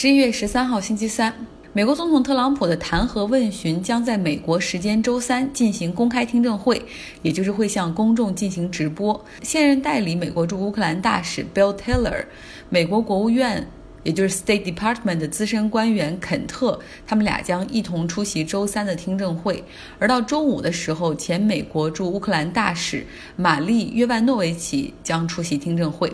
十一月十三号，星期三，美国总统特朗普的弹劾问询将在美国时间周三进行公开听证会，也就是会向公众进行直播。现任代理美国驻乌克兰大使 Bill Taylor，美国国务院。也就是 State Department 的资深官员肯特，他们俩将一同出席周三的听证会。而到周五的时候，前美国驻乌克兰大使玛丽约万诺维奇将出席听证会。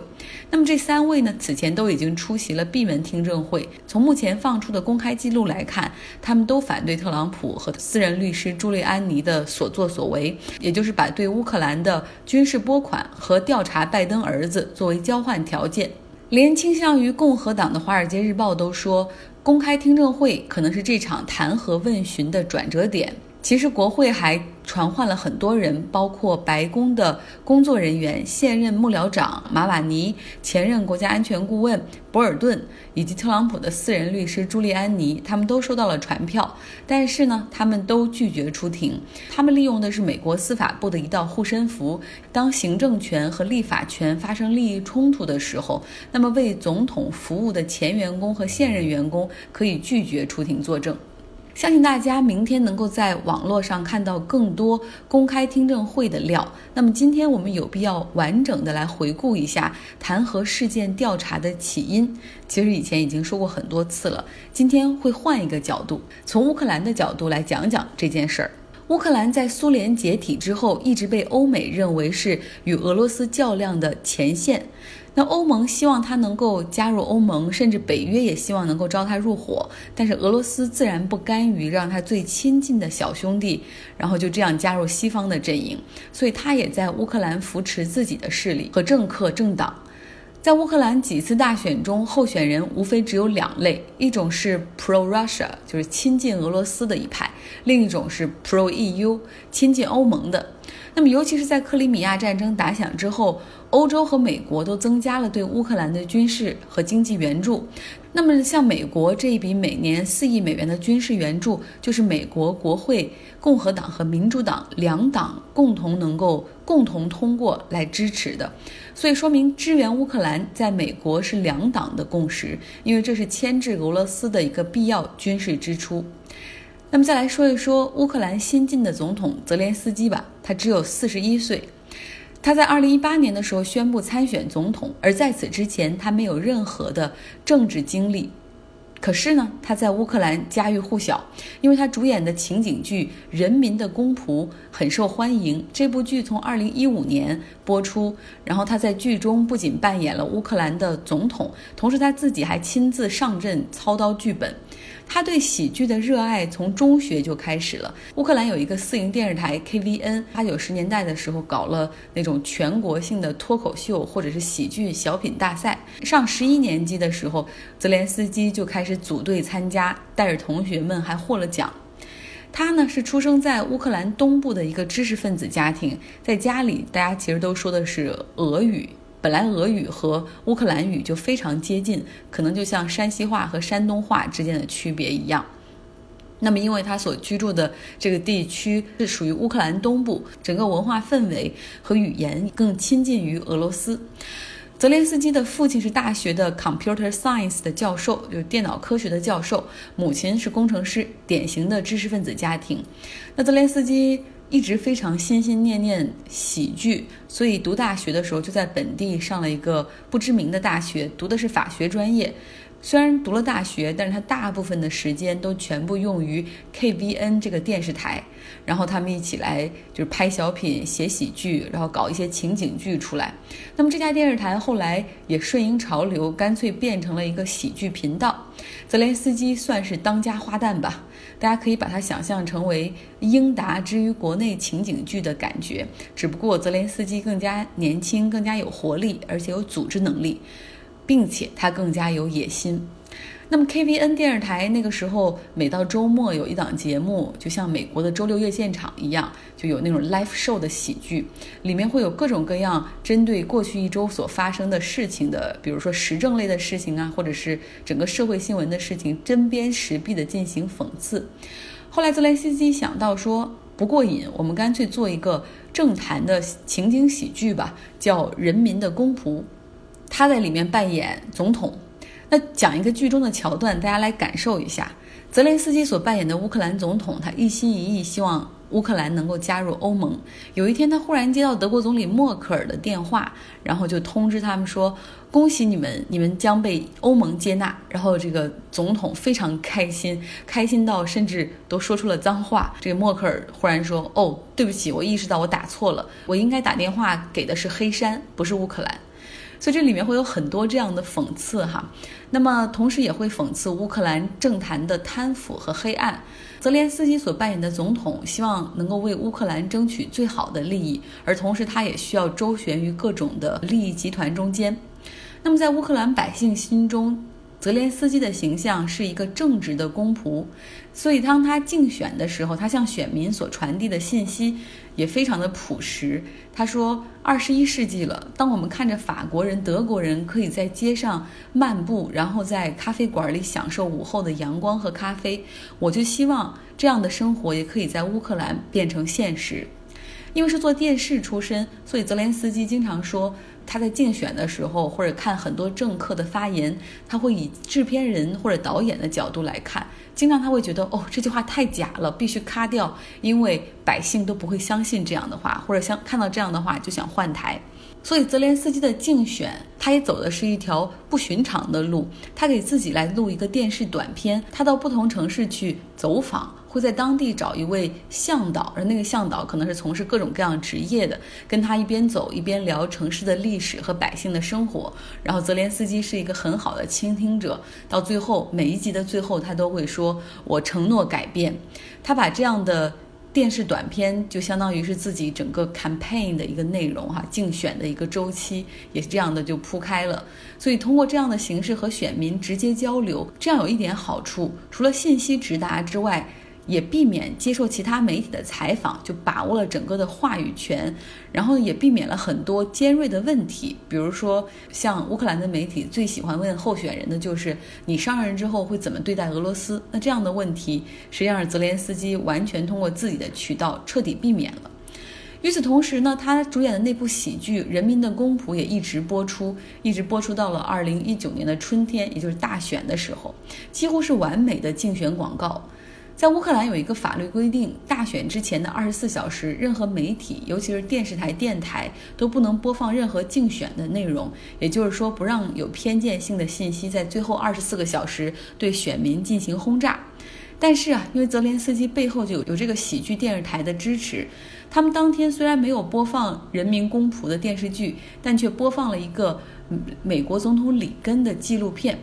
那么这三位呢，此前都已经出席了闭门听证会。从目前放出的公开记录来看，他们都反对特朗普和私人律师朱利安尼的所作所为，也就是把对乌克兰的军事拨款和调查拜登儿子作为交换条件。连倾向于共和党的《华尔街日报》都说，公开听证会可能是这场弹劾问询的转折点。其实，国会还传唤了很多人，包括白宫的工作人员、现任幕僚长马瓦尼、前任国家安全顾问博尔顿，以及特朗普的私人律师朱利安尼，他们都收到了传票，但是呢，他们都拒绝出庭。他们利用的是美国司法部的一道护身符：当行政权和立法权发生利益冲突的时候，那么为总统服务的前员工和现任员工可以拒绝出庭作证。相信大家明天能够在网络上看到更多公开听证会的料。那么今天我们有必要完整的来回顾一下弹劾事件调查的起因。其实以前已经说过很多次了，今天会换一个角度，从乌克兰的角度来讲讲这件事儿。乌克兰在苏联解体之后，一直被欧美认为是与俄罗斯较量的前线。那欧盟希望他能够加入欧盟，甚至北约也希望能够招他入伙，但是俄罗斯自然不甘于让他最亲近的小兄弟，然后就这样加入西方的阵营，所以他也在乌克兰扶持自己的势力和政客政党。在乌克兰几次大选中，候选人无非只有两类：一种是 pro Russia，就是亲近俄罗斯的一派；另一种是 pro EU，亲近欧盟的。那么，尤其是在克里米亚战争打响之后，欧洲和美国都增加了对乌克兰的军事和经济援助。那么，像美国这一笔每年四亿美元的军事援助，就是美国国会共和党和民主党两党共同能够共同通过来支持的。所以，说明支援乌克兰在美国是两党的共识，因为这是牵制俄罗斯的一个必要军事支出。那么再来说一说乌克兰新晋的总统泽连斯基吧，他只有四十一岁，他在二零一八年的时候宣布参选总统，而在此之前他没有任何的政治经历。可是呢，他在乌克兰家喻户晓，因为他主演的情景剧《人民的公仆》很受欢迎。这部剧从二零一五年播出，然后他在剧中不仅扮演了乌克兰的总统，同时他自己还亲自上阵操刀剧本。他对喜剧的热爱从中学就开始了。乌克兰有一个私营电视台 KVN，八九十年代的时候搞了那种全国性的脱口秀或者是喜剧小品大赛。上十一年级的时候，泽连斯基就开始组队参加，带着同学们还获了奖。他呢是出生在乌克兰东部的一个知识分子家庭，在家里大家其实都说的是俄语。本来俄语和乌克兰语就非常接近，可能就像山西话和山东话之间的区别一样。那么，因为他所居住的这个地区是属于乌克兰东部，整个文化氛围和语言更亲近于俄罗斯。泽连斯基的父亲是大学的 computer science 的教授，就是电脑科学的教授；母亲是工程师，典型的知识分子家庭。那泽连斯基。一直非常心心念念喜剧，所以读大学的时候就在本地上了一个不知名的大学，读的是法学专业。虽然读了大学，但是他大部分的时间都全部用于 KBN 这个电视台，然后他们一起来就是拍小品、写喜剧，然后搞一些情景剧出来。那么这家电视台后来也顺应潮流，干脆变成了一个喜剧频道。泽连斯基算是当家花旦吧，大家可以把它想象成为英达之于国内情景剧的感觉，只不过泽连斯基更加年轻、更加有活力，而且有组织能力。并且他更加有野心。那么 KVN 电视台那个时候，每到周末有一档节目，就像美国的周六夜现场一样，就有那种 live show 的喜剧，里面会有各种各样针对过去一周所发生的事情的，比如说时政类的事情啊，或者是整个社会新闻的事情，针砭时弊的进行讽刺。后来泽连斯基想到说不过瘾，我们干脆做一个政坛的情景喜剧吧，叫《人民的公仆》。他在里面扮演总统，那那讲一个剧中的桥段，大家来感受一下。泽连斯基所扮演的乌克兰总统，他一心一意希望乌克兰能够加入欧盟。有一天，他忽然接到德国总理默克尔的电话，然后就通知他们说：“恭喜你们，你们将被欧盟接纳。”然后这个总统非常开心，开心到甚至都说出了脏话。这个默克尔忽然说：“哦，对不起，我意识到我打错了，我应该打电话给的是黑山，不是乌克兰。”所以这里面会有很多这样的讽刺哈，那么同时也会讽刺乌克兰政坛的贪腐和黑暗。泽连斯基所扮演的总统希望能够为乌克兰争取最好的利益，而同时他也需要周旋于各种的利益集团中间。那么在乌克兰百姓心中，泽连斯基的形象是一个正直的公仆，所以当他竞选的时候，他向选民所传递的信息也非常的朴实。他说：“二十一世纪了，当我们看着法国人、德国人可以在街上漫步，然后在咖啡馆里享受午后的阳光和咖啡，我就希望这样的生活也可以在乌克兰变成现实。因为是做电视出身，所以泽连斯基经常说。”他在竞选的时候，或者看很多政客的发言，他会以制片人或者导演的角度来看，经常他会觉得哦这句话太假了，必须咔掉，因为百姓都不会相信这样的话，或者像看到这样的话就想换台。所以泽连斯基的竞选，他也走的是一条不寻常的路，他给自己来录一个电视短片，他到不同城市去走访。会在当地找一位向导，而那个向导可能是从事各种各样职业的，跟他一边走一边聊城市的历史和百姓的生活。然后泽连斯基是一个很好的倾听者，到最后每一集的最后，他都会说：“我承诺改变。”他把这样的电视短片就相当于是自己整个 campaign 的一个内容哈，竞选的一个周期也是这样的就铺开了。所以通过这样的形式和选民直接交流，这样有一点好处，除了信息直达之外。也避免接受其他媒体的采访，就把握了整个的话语权，然后也避免了很多尖锐的问题。比如说，像乌克兰的媒体最喜欢问候选人的就是“你上任之后会怎么对待俄罗斯”。那这样的问题，实际上是泽连斯基完全通过自己的渠道彻底避免了。与此同时呢，他主演的那部喜剧《人民的公仆》也一直播出，一直播出到了二零一九年的春天，也就是大选的时候，几乎是完美的竞选广告。在乌克兰有一个法律规定，大选之前的二十四小时，任何媒体，尤其是电视台、电台，都不能播放任何竞选的内容。也就是说，不让有偏见性的信息在最后二十四个小时对选民进行轰炸。但是啊，因为泽连斯基背后就有有这个喜剧电视台的支持，他们当天虽然没有播放《人民公仆》的电视剧，但却播放了一个美国总统里根的纪录片。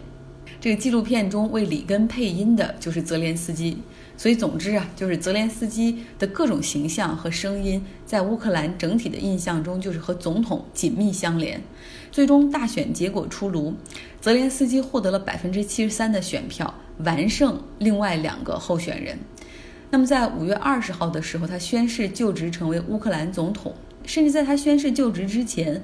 这个纪录片中为里根配音的就是泽连斯基。所以，总之啊，就是泽连斯基的各种形象和声音，在乌克兰整体的印象中，就是和总统紧密相连。最终大选结果出炉，泽连斯基获得了百分之七十三的选票，完胜另外两个候选人。那么，在五月二十号的时候，他宣誓就职成为乌克兰总统。甚至在他宣誓就职之前。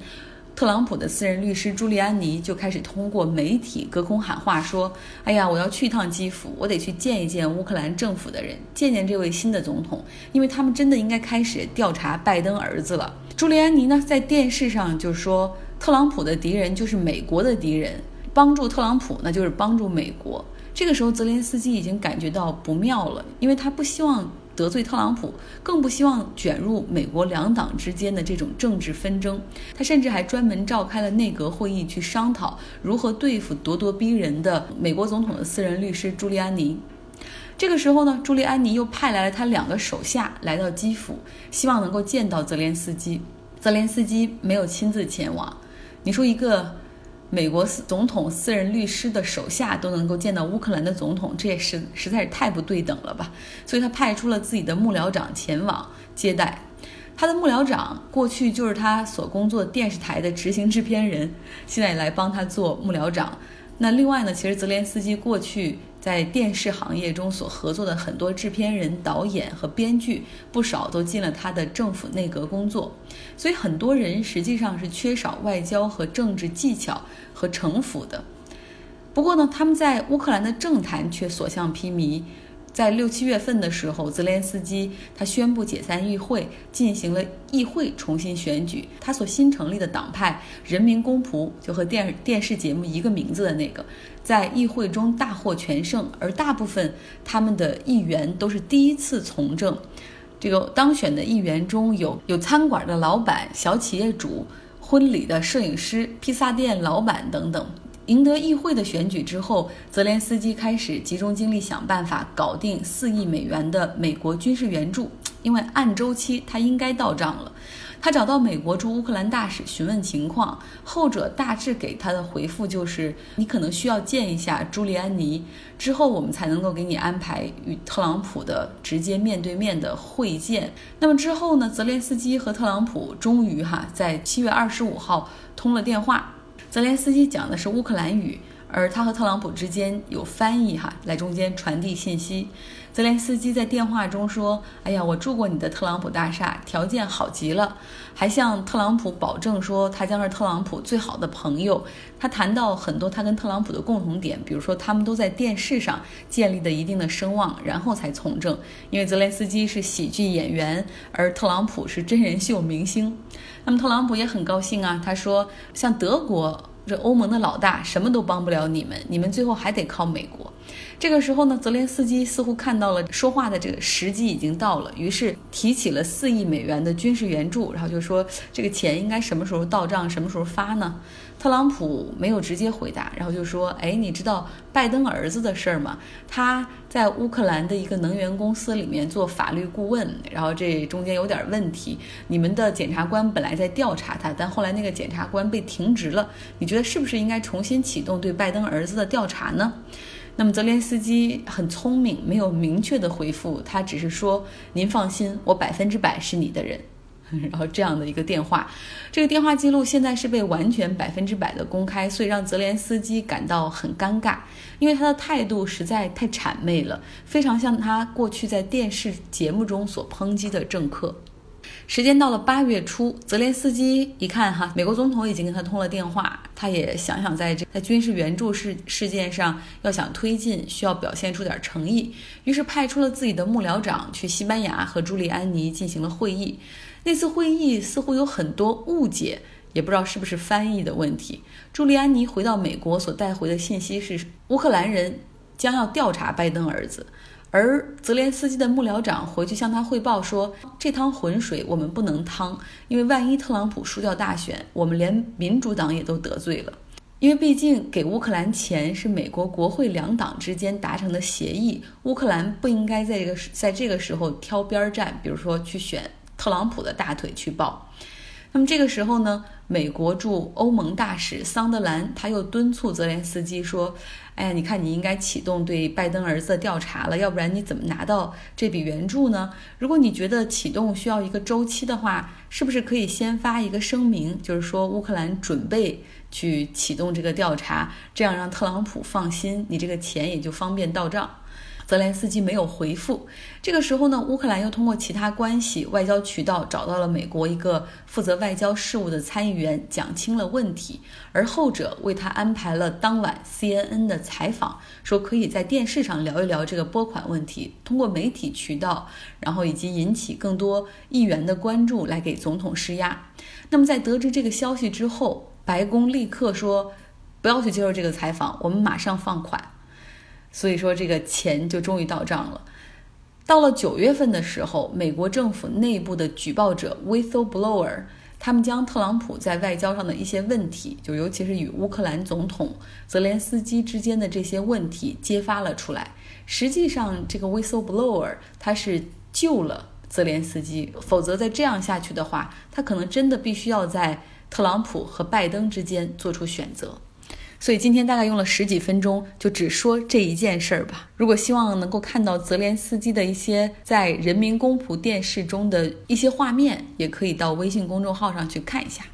特朗普的私人律师朱利安尼就开始通过媒体隔空喊话说：“哎呀，我要去一趟基辅，我得去见一见乌克兰政府的人，见见这位新的总统，因为他们真的应该开始调查拜登儿子了。”朱利安尼呢，在电视上就说：“特朗普的敌人就是美国的敌人，帮助特朗普那就是帮助美国。”这个时候，泽连斯基已经感觉到不妙了，因为他不希望。得罪特朗普，更不希望卷入美国两党之间的这种政治纷争。他甚至还专门召开了内阁会议，去商讨如何对付咄咄逼人的美国总统的私人律师朱利安尼。这个时候呢，朱利安尼又派来了他两个手下来到基辅，希望能够见到泽连斯基。泽连斯基没有亲自前往。你说一个？美国总统私人律师的手下都能够见到乌克兰的总统，这也是实在是太不对等了吧？所以他派出了自己的幕僚长前往接待。他的幕僚长过去就是他所工作电视台的执行制片人，现在来帮他做幕僚长。那另外呢，其实泽连斯基过去。在电视行业中所合作的很多制片人、导演和编剧，不少都进了他的政府内阁工作，所以很多人实际上是缺少外交和政治技巧和城府的。不过呢，他们在乌克兰的政坛却所向披靡。在六七月份的时候，泽连斯基他宣布解散议会，进行了议会重新选举。他所新成立的党派人民公仆，就和电电视节目一个名字的那个。在议会中大获全胜，而大部分他们的议员都是第一次从政。这个当选的议员中有有餐馆的老板、小企业主、婚礼的摄影师、披萨店老板等等。赢得议会的选举之后，泽连斯基开始集中精力想办法搞定四亿美元的美国军事援助，因为按周期他应该到账了。他找到美国驻乌克兰大使询问情况，后者大致给他的回复就是：你可能需要见一下朱利安尼，之后我们才能够给你安排与特朗普的直接面对面的会见。那么之后呢？泽连斯基和特朗普终于哈在七月二十五号通了电话。泽连斯基讲的是乌克兰语，而他和特朗普之间有翻译哈来中间传递信息。泽连斯基在电话中说：“哎呀，我住过你的特朗普大厦，条件好极了。”还向特朗普保证说他将是特朗普最好的朋友。他谈到很多他跟特朗普的共同点，比如说他们都在电视上建立的一定的声望，然后才从政。因为泽连斯基是喜剧演员，而特朗普是真人秀明星。那么特朗普也很高兴啊，他说：“像德国这欧盟的老大，什么都帮不了你们，你们最后还得靠美国。”这个时候呢，泽连斯基似乎看到了说话的这个时机已经到了，于是提起了四亿美元的军事援助，然后就说这个钱应该什么时候到账，什么时候发呢？特朗普没有直接回答，然后就说：“哎，你知道拜登儿子的事儿吗？他在乌克兰的一个能源公司里面做法律顾问，然后这中间有点问题。你们的检察官本来在调查他，但后来那个检察官被停职了。你觉得是不是应该重新启动对拜登儿子的调查呢？”那么泽连斯基很聪明，没有明确的回复，他只是说：“您放心，我百分之百是你的人。” 然后这样的一个电话，这个电话记录现在是被完全百分之百的公开，所以让泽连斯基感到很尴尬，因为他的态度实在太谄媚了，非常像他过去在电视节目中所抨击的政客。时间到了八月初，泽连斯基一看哈，美国总统已经跟他通了电话，他也想想在这在军事援助事事件上要想推进，需要表现出点诚意，于是派出了自己的幕僚长去西班牙和朱利安尼进行了会议。那次会议似乎有很多误解，也不知道是不是翻译的问题。朱利安尼回到美国所带回的信息是，乌克兰人将要调查拜登儿子。而泽连斯基的幕僚长回去向他汇报说：“这趟浑水我们不能趟，因为万一特朗普输掉大选，我们连民主党也都得罪了。因为毕竟给乌克兰钱是美国国会两党之间达成的协议，乌克兰不应该在这个在这个时候挑边站，比如说去选特朗普的大腿去抱。那么这个时候呢，美国驻欧盟大使桑德兰他又敦促泽连斯基说。”哎呀，你看，你应该启动对拜登儿子的调查了，要不然你怎么拿到这笔援助呢？如果你觉得启动需要一个周期的话，是不是可以先发一个声明，就是说乌克兰准备去启动这个调查，这样让特朗普放心，你这个钱也就方便到账。泽连斯基没有回复。这个时候呢，乌克兰又通过其他关系、外交渠道找到了美国一个负责外交事务的参议员，讲清了问题。而后者为他安排了当晚 CNN 的采访，说可以在电视上聊一聊这个拨款问题，通过媒体渠道，然后以及引起更多议员的关注，来给总统施压。那么在得知这个消息之后，白宫立刻说不要去接受这个采访，我们马上放款。所以说，这个钱就终于到账了。到了九月份的时候，美国政府内部的举报者 （whistleblower） 他们将特朗普在外交上的一些问题，就尤其是与乌克兰总统泽连斯基之间的这些问题揭发了出来。实际上，这个 whistleblower 他是救了泽连斯基，否则再这样下去的话，他可能真的必须要在特朗普和拜登之间做出选择。所以今天大概用了十几分钟，就只说这一件事儿吧。如果希望能够看到泽连斯基的一些在人民公仆电视中的一些画面，也可以到微信公众号上去看一下。